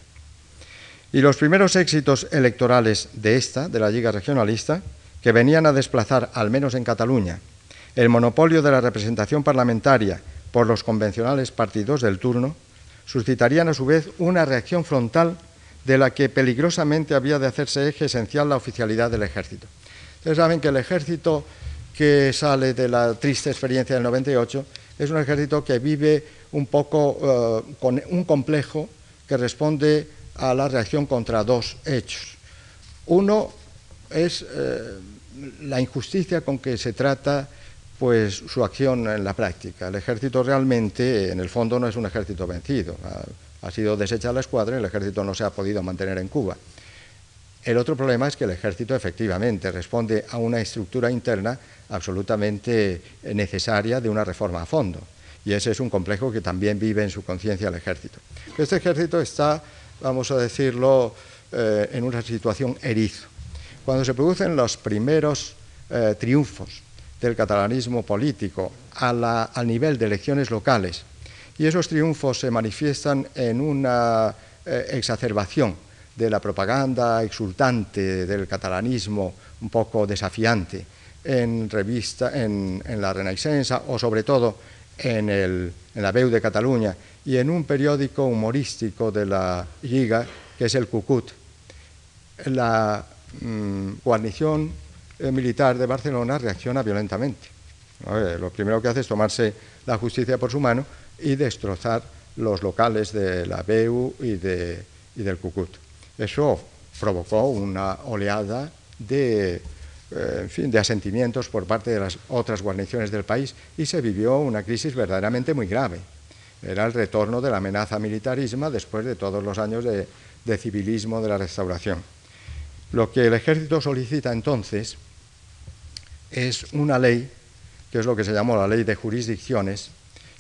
Y los primeros éxitos electorales de esta, de la Liga Regionalista, que venían a desplazar, al menos en Cataluña, el monopolio de la representación parlamentaria por los convencionales partidos del turno, suscitarían a su vez una reacción frontal de la que peligrosamente había de hacerse eje esencial la oficialidad del ejército. Ustedes saben que el ejército que sale de la triste experiencia del 98, es un ejército que vive un poco eh, con un complejo que responde a la reacción contra dos hechos. Uno es eh, la injusticia con que se trata pues, su acción en la práctica. El ejército realmente, en el fondo, no es un ejército vencido. Ha, ha sido deshecha la escuadra y el ejército no se ha podido mantener en Cuba. El otro problema es que el ejército efectivamente responde a una estructura interna absolutamente necesaria de una reforma a fondo. Y ese es un complejo que también vive en su conciencia el ejército. Este ejército está, vamos a decirlo, eh, en una situación erizo. Cuando se producen los primeros eh, triunfos del catalanismo político al nivel de elecciones locales, y esos triunfos se manifiestan en una eh, exacerbación de la propaganda exultante del catalanismo, un poco desafiante, en, revista, en, la Renaissance o sobre todo en, el, en la Veu de Cataluña y en un periódico humorístico de la Liga, que es el Cucut. La mm, guarnición militar de Barcelona reacciona violentamente. Lo primero que hace es tomarse la justicia por su mano y destrozar los locales de la BEU y, de, y del Cucut. Eso provocó una oleada de, eh, fin, de asentimientos por parte de las otras guarniciones del país y se vivió una crisis verdaderamente muy grave. Era el retorno de la amenaza militarismo después de todos los años de, de civilismo de la restauración. Lo que el ejército solicita entonces es una ley, que es lo que se llamó la ley de jurisdicciones,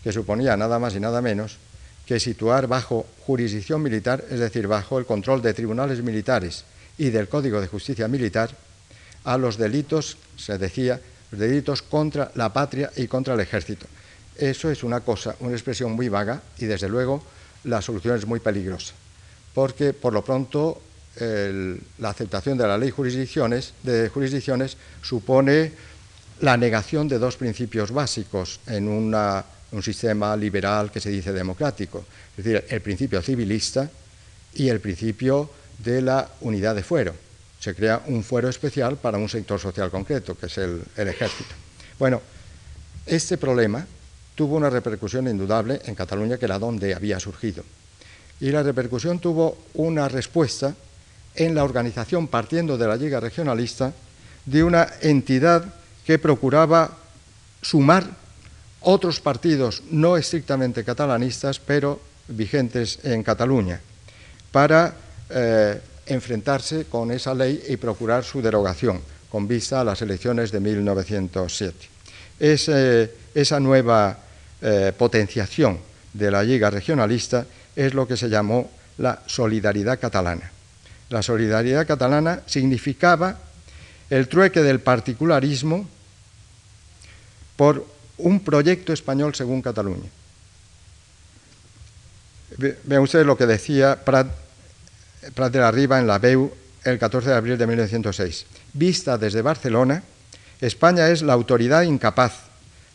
que suponía nada más y nada menos que situar bajo jurisdicción militar, es decir, bajo el control de tribunales militares y del Código de Justicia Militar, a los delitos, se decía, delitos contra la patria y contra el ejército. Eso es una cosa, una expresión muy vaga y desde luego la solución es muy peligrosa, porque por lo pronto la aceptación de la ley jurisdicciones, de jurisdicciones supone la negación de dos principios básicos en un sistema liberal que se dice democrático, es decir, el principio civilista y el principio de la unidad de fuero. Se crea un fuero especial para un sector social concreto, que es el, ejército. Bueno, este problema tuvo una repercusión indudable en Cataluña, que era donde había surgido. Y la repercusión tuvo una respuesta en la organización, partiendo de la Liga Regionalista, de una entidad que procuraba sumar otros partidos no estrictamente catalanistas, pero vigentes en Cataluña, para eh, enfrentarse con esa ley y procurar su derogación, con vista a las elecciones de 1907. Eh, esa nueva eh, potenciación de la Liga Regionalista es lo que se llamó la solidaridad catalana. La solidaridad catalana significaba el trueque del particularismo por un proyecto español según Cataluña. Vean ustedes lo que decía Prat, de la Riva en la BEU el 14 de abril de 1906. Vista desde Barcelona, España es la autoridad incapaz,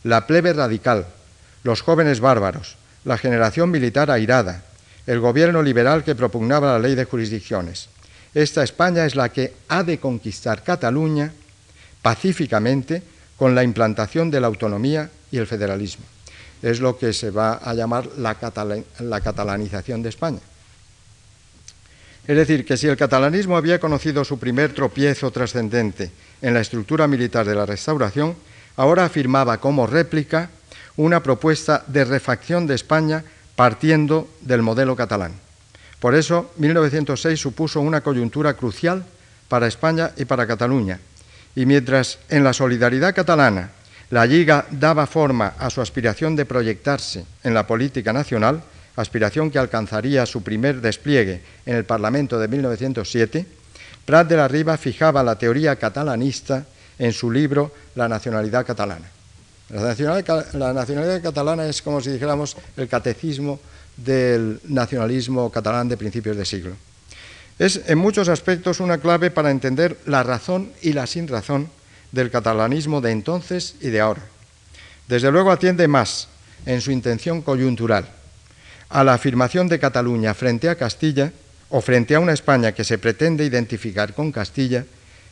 la plebe radical, los jóvenes bárbaros, la generación militar airada, el gobierno liberal que propugnaba la ley de jurisdicciones. Esta España es la que ha de conquistar Cataluña pacíficamente con la implantación de la autonomía y el federalismo. Es lo que se va a llamar la, catalanización de España. Es decir, que si el catalanismo había conocido su primer tropiezo trascendente en la estructura militar de la restauración, ahora afirmaba como réplica una propuesta de refacción de España partiendo del modelo catalán. Por eso, 1906 supuso una coyuntura crucial para España y para Cataluña. Y mientras en la solidaridad catalana la Liga daba forma a su aspiración de proyectarse en la política nacional, aspiración que alcanzaría su primer despliegue en el Parlamento de 1907, Prat de la Riva fijaba la teoría catalanista en su libro La nacionalidad catalana. La nacionalidad, catalana es como si dijéramos el catecismo del nacionalismo catalán de principios de siglo. Es en muchos aspectos una clave para entender la razón y la sin razón del catalanismo de entonces y de ahora. Desde luego atiende más, en su intención coyuntural, a la afirmación de Cataluña frente a Castilla o frente a una España que se pretende identificar con Castilla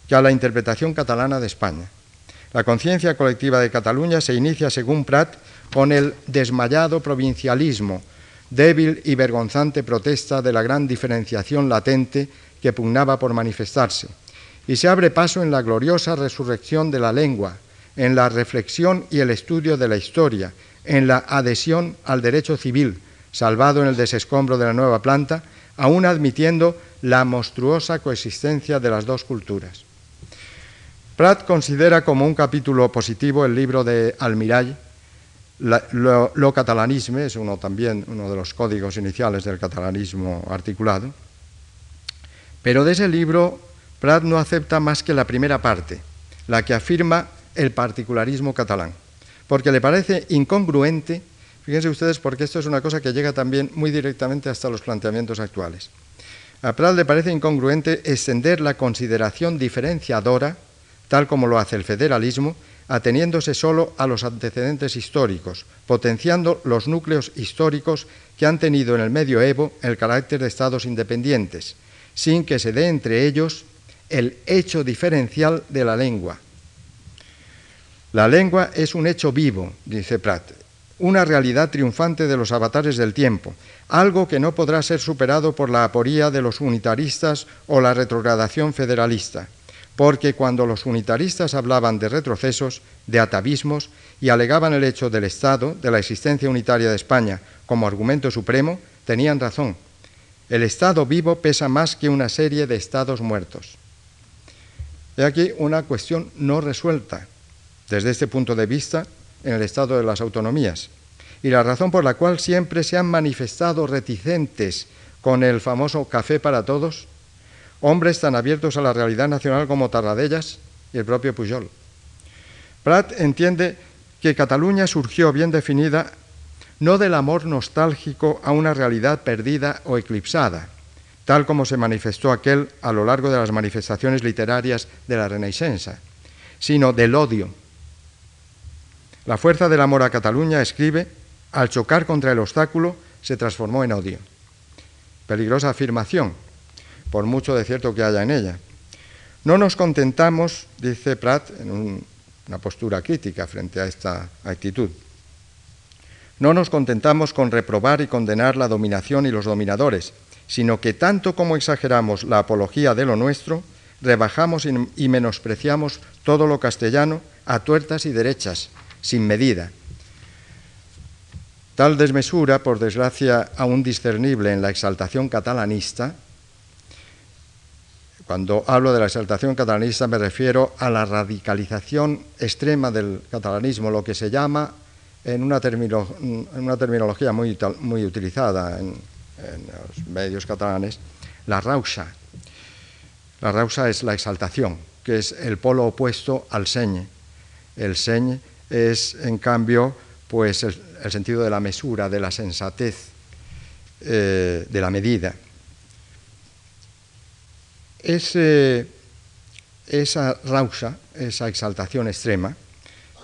que a la interpretación catalana de España. La conciencia colectiva de Cataluña se inicia, según Prat, con el desmayado provincialismo, débil y vergonzante protesta de la gran diferenciación latente que pugnaba por manifestarse, y se abre paso en la gloriosa resurrección de la lengua, en la reflexión y el estudio de la historia, en la adhesión al derecho civil, salvado en el desescombro de la nueva planta, aún admitiendo la monstruosa coexistencia de las dos culturas. Pratt considera como un capítulo positivo el libro de Lo, catalanisme, es uno también uno de los códigos iniciales del catalanismo articulado, pero de ese libro Prat no acepta más que la primera parte, la que afirma el particularismo catalán, porque le parece incongruente, fíjense ustedes porque esto es una cosa que llega también muy directamente hasta los planteamientos actuales. A Prat le parece incongruente extender la consideración diferenciadora, tal como lo hace el federalismo, ateniéndose solo a los antecedentes históricos, potenciando los núcleos históricos que han tenido en el medioevo el carácter de estados independientes, sin que se dé entre ellos el hecho diferencial de la lengua. La lengua es un hecho vivo, dice Pratt, una realidad triunfante de los avatares del tiempo, algo que no podrá ser superado por la aporía de los unitaristas o la retrogradación federalista, porque cuando los unitaristas hablaban de retrocesos, de atavismos y alegaban el hecho del Estado, de la existencia unitaria de España, como argumento supremo, tenían razón. El Estado vivo pesa más que una serie de Estados muertos. He aquí una cuestión no resuelta desde este punto de vista en el estado de las autonomías y la razón por la cual siempre se han manifestado reticentes con el famoso café para todos hombres tan abiertos a la realidad nacional como Tarradellas y el propio Pujol. Prat entiende que Cataluña surgió bien definida no del amor nostálgico a una realidad perdida o eclipsada, tal como se manifestó aquel a lo largo de las manifestaciones literarias de la Renaissance, sino del odio. La fuerza del amor a Cataluña, escribe, al chocar contra el obstáculo, se transformó en odio. Peligrosa afirmación, por mucho de cierto que haya en ella. No nos contentamos, dice Pratt, en una postura crítica frente a esta actitud, no nos contentamos con reprobar y condenar la dominación y los dominadores, sino que tanto como exageramos la apología de lo nuestro, rebajamos y menospreciamos todo lo castellano a tuertas y derechas, sin medida. Tal desmesura, por desgracia aún discernible en la exaltación catalanista, cuando hablo de la exaltación catalanista me refiero a la radicalización extrema del catalanismo, lo que se llama, en una, terminología muy, utilizada en, los medios catalanes, la rausa. La rausa es la exaltación, que es el polo opuesto al señe. El señe es, en cambio, pues el, sentido de la mesura, de la sensatez, eh, de la medida esa rausa, esa exaltación extrema,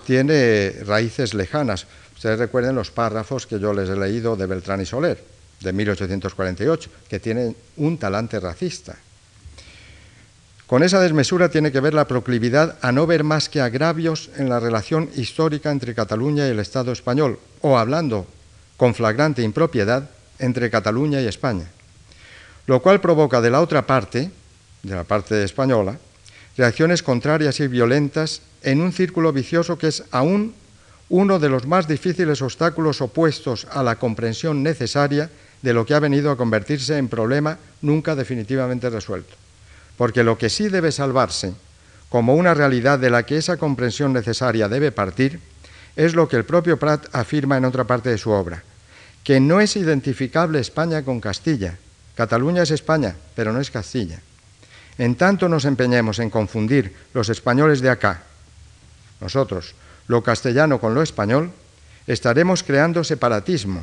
tiene raíces lejanas. Ustedes recuerden los párrafos que yo les he leído de Beltrán y Soler, de 1848, que tienen un talante racista. Con esa desmesura tiene que ver la proclividad a no ver más que agravios en la relación histórica entre Cataluña y el Estado español, o hablando con flagrante impropiedad entre Cataluña y España, lo cual provoca de la otra parte de la parte española, reacciones contrarias y violentas en un círculo vicioso que es aún uno de los más difíciles obstáculos opuestos a la comprensión necesaria de lo que ha venido a convertirse en problema nunca definitivamente resuelto. Porque lo que sí debe salvarse como una realidad de la que esa comprensión necesaria debe partir es lo que el propio Prat afirma en otra parte de su obra, que no es identificable España con Castilla. Cataluña es España, pero no es Castilla. En tanto nos empeñemos en confundir los españoles de acá, nosotros, lo castellano con lo español, estaremos creando separatismo,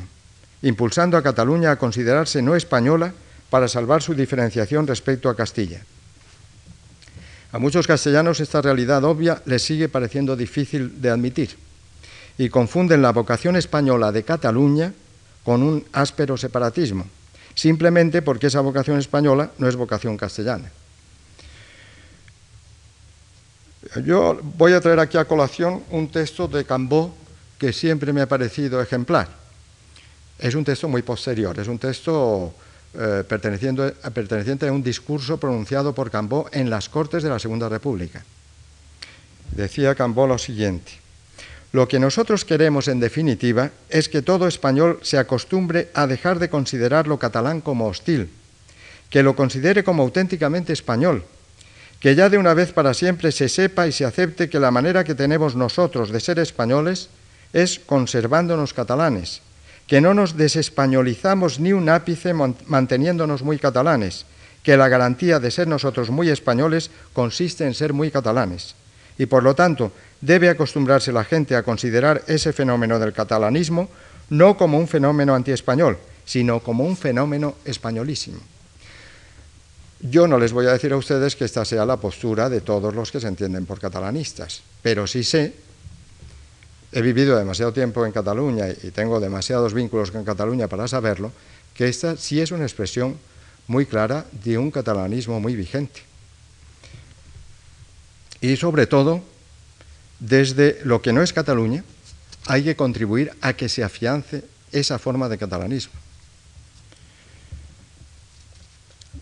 impulsando a Cataluña a considerarse no española para salvar su diferenciación respecto a Castilla. A muchos castellanos esta realidad obvia les sigue pareciendo difícil de admitir y confunden la vocación española de Cataluña con un áspero separatismo, simplemente porque esa vocación española no es vocación castellana. Yo voy a traer aquí a colación un texto de Cambó que siempre me ha parecido ejemplar. Es un texto muy posterior, es un texto eh, perteneciente a un discurso pronunciado por Cambó en las Cortes de la Segunda República. Decía Cambó lo siguiente. Lo que nosotros queremos, en definitiva, es que todo español se acostumbre a dejar de considerar lo catalán como hostil, que lo considere como auténticamente español, que ya de una vez para siempre se sepa y se acepte que la manera que tenemos nosotros de ser españoles es conservándonos catalanes, que no nos desespañolizamos ni un ápice manteniéndonos muy catalanes, que la garantía de ser nosotros muy españoles consiste en ser muy catalanes. Y por lo tanto, debe acostumbrarse la gente a considerar ese fenómeno del catalanismo no como un fenómeno antiespañol, sino como un fenómeno españolísimo. Yo no les voy a decir a ustedes que esta sea la postura de todos los que se entienden por catalanistas, pero sí sé, he vivido demasiado tiempo en Cataluña y tengo demasiados vínculos con Cataluña para saberlo, que esta sí es una expresión muy clara de un catalanismo muy vigente. Y sobre todo, desde lo que no es Cataluña, hay que contribuir a que se afiance esa forma de catalanismo.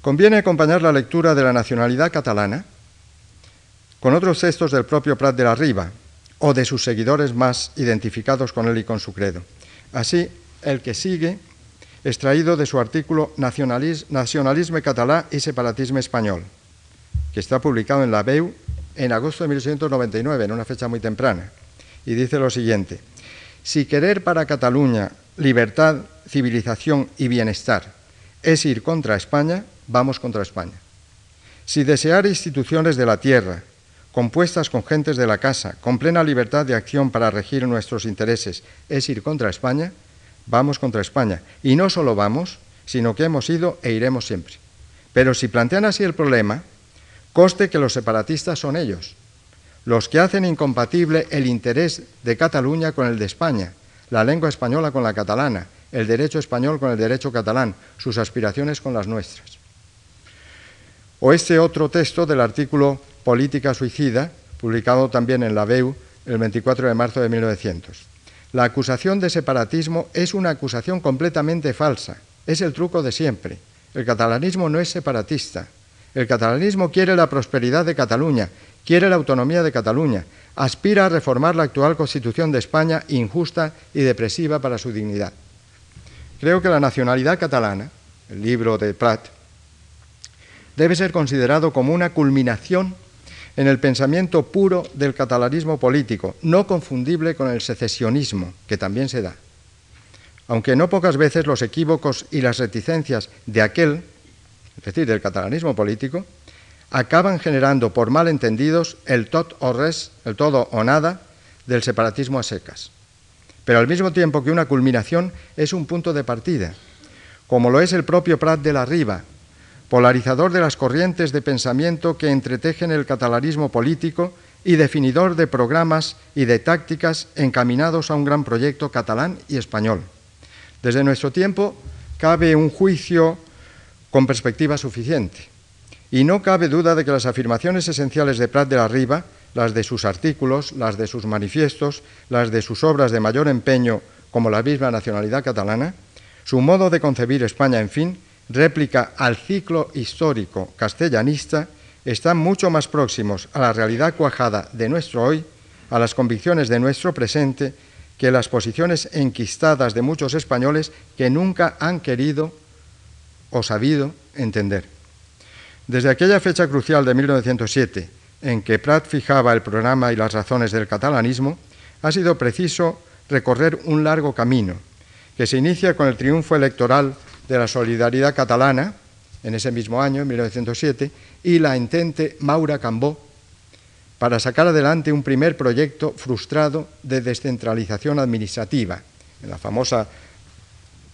Conviene acompañar la lectura de la nacionalidad catalana con otros textos del propio Prat de la Riba o de sus seguidores más identificados con él y con su credo. Así, el que sigue, extraído de su artículo Nacionalisme catalá y separatisme español, que está publicado en la BEU en agosto de 1899, en una fecha muy temprana, y dice lo siguiente, si querer para Cataluña libertad, civilización y bienestar es ir contra España, vamos contra España. Si desear instituciones de la tierra, compuestas con gentes de la casa, con plena libertad de acción para regir nuestros intereses, es ir contra España, vamos contra España. Y no solo vamos, sino que hemos ido e iremos siempre. Pero si plantean así el problema, coste que los separatistas son ellos, los que hacen incompatible el interés de Cataluña con el de España, la lengua española con la catalana, el derecho español con el derecho catalán, sus aspiraciones con las nuestras. O este otro texto del artículo Política Suicida, publicado también en la BEU el 24 de marzo de 1900. La acusación de separatismo es una acusación completamente falsa, es el truco de siempre. El catalanismo no es separatista. El catalanismo quiere la prosperidad de Cataluña, quiere la autonomía de Cataluña, aspira a reformar la actual Constitución de España injusta y depresiva para su dignidad. Creo que la nacionalidad catalana, el libro de Prat, debe ser considerado como una culminación en el pensamiento puro del catalanismo político, no confundible con el secesionismo, que también se da. Aunque no pocas veces los equívocos y las reticencias de aquel, es decir, del catalanismo político, acaban generando por malentendidos el tot o res, el todo o nada, del separatismo a secas. Pero al mismo tiempo que una culminación es un punto de partida, como lo es el propio Prat de la Riva, polarizador de las corrientes de pensamiento que entretejen el catalanismo político y definidor de programas y de tácticas encaminados a un gran proyecto catalán y español. Desde nuestro tiempo cabe un juicio con perspectiva suficiente. Y no cabe duda de que las afirmaciones esenciales de Prat de la Riva, las de sus artículos, las de sus manifiestos, las de sus obras de mayor empeño, como la misma nacionalidad catalana, su modo de concebir España, en fin, réplica al ciclo histórico castellanista, están mucho más próximos a la realidad cuajada de nuestro hoy, a las convicciones de nuestro presente, que las posiciones enquistadas de muchos españoles que nunca han querido o sabido entender. Desde aquella fecha crucial de 1907, en que Prat fijaba el programa y las razones del catalanismo, ha sido preciso recorrer un largo camino, que se inicia con el triunfo electoral de la solidaridad catalana, en ese mismo año, en 1907, y la entente Maura Cambó, para sacar adelante un primer proyecto frustrado de descentralización administrativa, en la famosa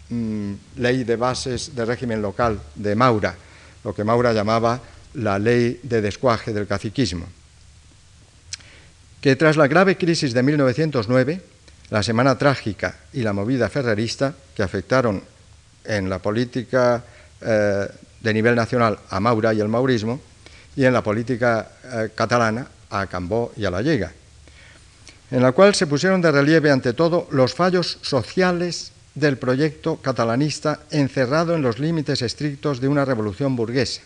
mm, ley de bases de régimen local de Maura, lo que Maura llamaba la ley de descuaje del caciquismo, que tras la grave crisis de 1909, la semana trágica y la movida ferrerista que afectaron en la política eh, de nivel nacional a Maura y el maurismo, y en la política eh, catalana a Cambó y a la Llega, en la cual se pusieron de relieve ante todo los fallos sociales del proyecto catalanista encerrado en los límites estrictos de una revolución burguesa,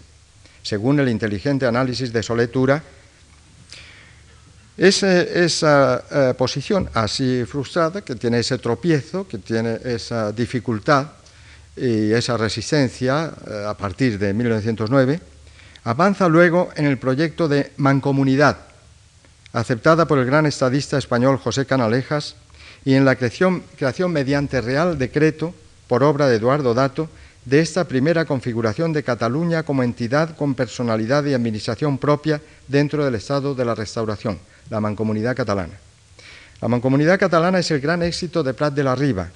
según el inteligente análisis de Soletura. esa eh, posición así frustrada, que tiene ese tropiezo, que tiene esa dificultad, y esa resistencia eh, a partir de 1909, avanza luego en el proyecto de mancomunidad, aceptada por el gran estadista español José Canalejas, y en la creación, creación mediante real decreto, por obra de Eduardo Dato, de esta primera configuración de Cataluña como entidad con personalidad y administración propia dentro del Estado de la Restauración, la Mancomunidad Catalana. La Mancomunidad Catalana es el gran éxito de Prat de la Riba,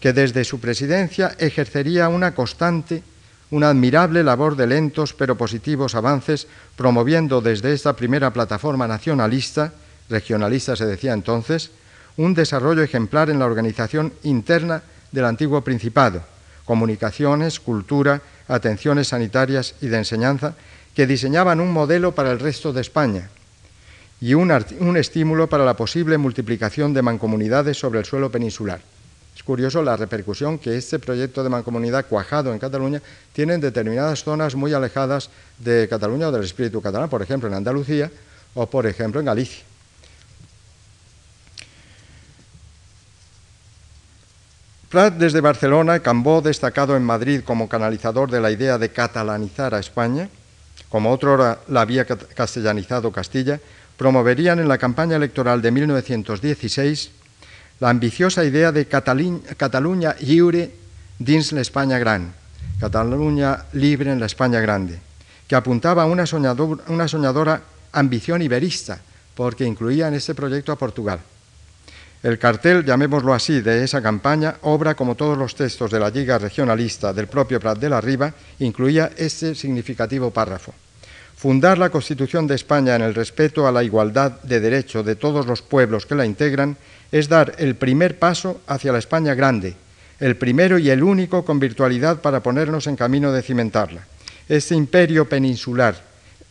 que desde su presidencia ejercería una constante, una admirable labor de lentos pero positivos avances, promoviendo desde esta primera plataforma nacionalista, regionalista se decía entonces, un desarrollo ejemplar en la organización interna del antiguo Principado, comunicaciones, cultura, atenciones sanitarias y de enseñanza, que diseñaban un modelo para el resto de España y un, un estímulo para la posible multiplicación de mancomunidades sobre el suelo peninsular. Es curioso la repercusión que este proyecto de mancomunidad cuajado en Cataluña tiene en determinadas zonas muy alejadas de Cataluña o del espíritu catalán, por ejemplo en Andalucía o por ejemplo en Galicia. Prat desde Barcelona, Cambó destacado en Madrid como canalizador de la idea de catalanizar a España, como otro la había castellanizado Castilla, promoverían en la campaña electoral de 1916 la ambiciosa idea de Cataluña lliure dins la España gran, Cataluña libre en la España grande, que apuntaba a una, una soñadora ambición iberista, porque incluía en este proyecto a Portugal. El cartel, llamémoslo así, de esa campaña, obra como todos los textos de la Liga Regionalista del propio Prat de la Riva, incluía este significativo párrafo. Fundar la Constitución de España en el respeto a la igualdad de derecho de todos los pueblos que la integran es dar el primer paso hacia la España grande, el primero y el único con virtualidad para ponernos en camino de cimentarla. Este imperio peninsular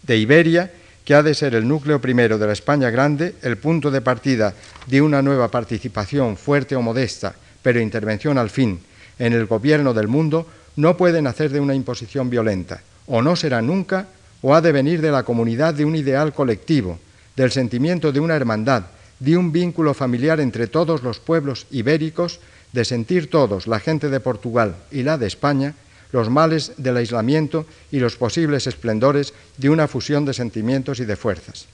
de Iberia, que ha de ser el núcleo primero de la España grande, el punto de partida de una nueva participación fuerte o modesta, pero intervención al fin, en el gobierno del mundo, no puede nacer de una imposición violenta, o no será nunca, o ha de venir de la comunidad de un ideal colectivo, del sentimiento de una hermandad, de un vínculo familiar entre todos los pueblos ibéricos, de sentir todos, la gente de Portugal y la de España, los males del aislamiento y los posibles esplendores de una fusión de sentimientos y de fuerzas.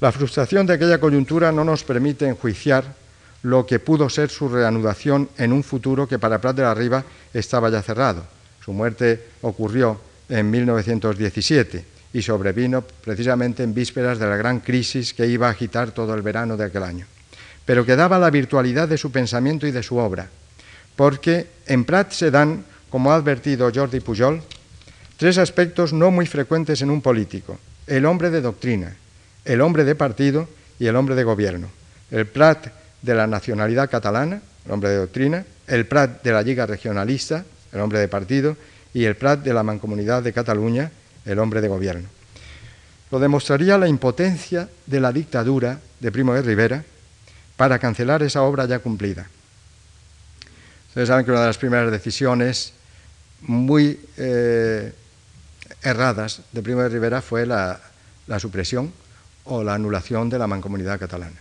La frustración de aquella coyuntura no nos permite enjuiciar lo que pudo ser su reanudación en un futuro que para Prat de la Riva estaba ya cerrado. Su muerte ocurrió en 1917 y sobrevino precisamente en vísperas de la gran crisis que iba a agitar todo el verano de aquel año, pero que daba la virtualidad de su pensamiento y de su obra, porque en Prat se dan como ha advertido Jordi Pujol, tres aspectos no muy frecuentes en un político, el hombre de doctrina, el hombre de partido y el hombre de gobierno. El Prat de la nacionalidad catalana, el hombre de doctrina, el Prat de la Liga Regionalista, el hombre de partido, y el Prat de la Mancomunidad de Cataluña, el hombre de gobierno. Lo demostraría la impotencia de la dictadura de Primo de Rivera para cancelar esa obra ya cumplida. Ustedes saben que una de las primeras decisiones muy eh, erradas de Primo de Rivera fue la, la supresión o la anulación de la mancomunidad catalana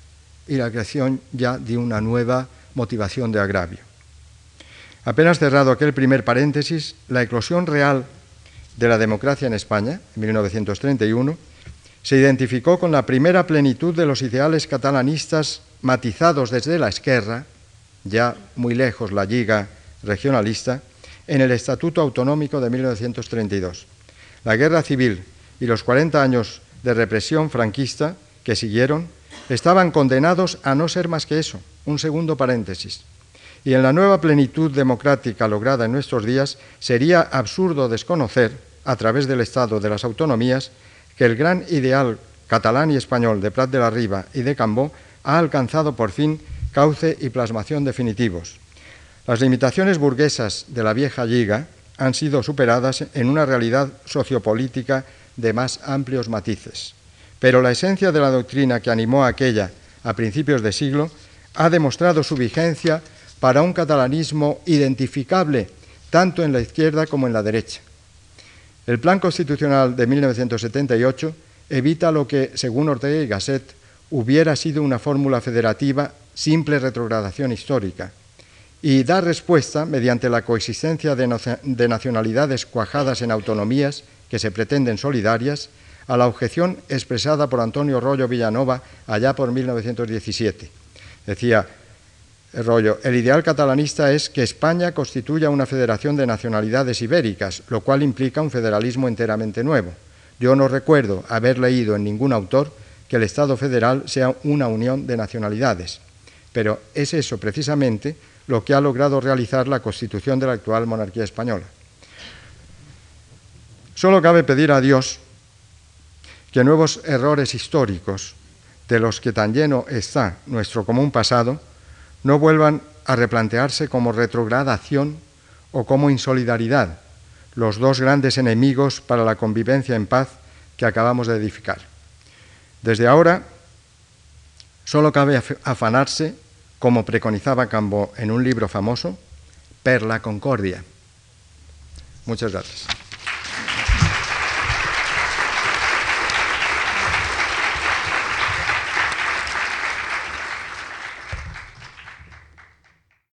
y la creación ya de una nueva motivación de agravio. Apenas cerrado aquel primer paréntesis, la eclosión real de la democracia en España, en 1931, se identificó con la primera plenitud de los ideales catalanistas matizados desde la izquierda, ya muy lejos la liga regionalista, en el Estatuto Autonómico de 1932. La guerra civil y los 40 años de represión franquista que siguieron estaban condenados a no ser más que eso, un segundo paréntesis. Y en la nueva plenitud democrática lograda en nuestros días sería absurdo desconocer, a través del Estado de las autonomías, que el gran ideal catalán y español de Prat de la Riba y de Cambó ha alcanzado por fin cauce y plasmación definitivos. Las limitaciones burguesas de la vieja liga han sido superadas en una realidad sociopolítica de más amplios matices. Pero la esencia de la doctrina que animó a aquella a principios de siglo ha demostrado su vigencia para un catalanismo identificable tanto en la izquierda como en la derecha. El Plan Constitucional de 1978 evita lo que, según Ortega y Gasset, hubiera sido una fórmula federativa simple retrogradación histórica, y da respuesta, mediante la coexistencia de, nacionalidades cuajadas en autonomías que se pretenden solidarias, a la objeción expresada por Antonio Rollo Villanova allá por 1917. Decía Rollo, el ideal catalanista es que España constituya una federación de nacionalidades ibéricas, lo cual implica un federalismo enteramente nuevo. Yo no recuerdo haber leído en ningún autor que el Estado federal sea una unión de nacionalidades, pero es eso precisamente lo que ha logrado realizar la constitución de la actual monarquía española. Solo cabe pedir a Dios que nuevos errores históricos de los que tan lleno está nuestro común pasado no vuelvan a replantearse como retrogradación o como insolidaridad, los dos grandes enemigos para la convivencia en paz que acabamos de edificar. Desde ahora, solo cabe afanarse como preconizaba Cambó en un libro famoso, per la concordia. Muchas gracias.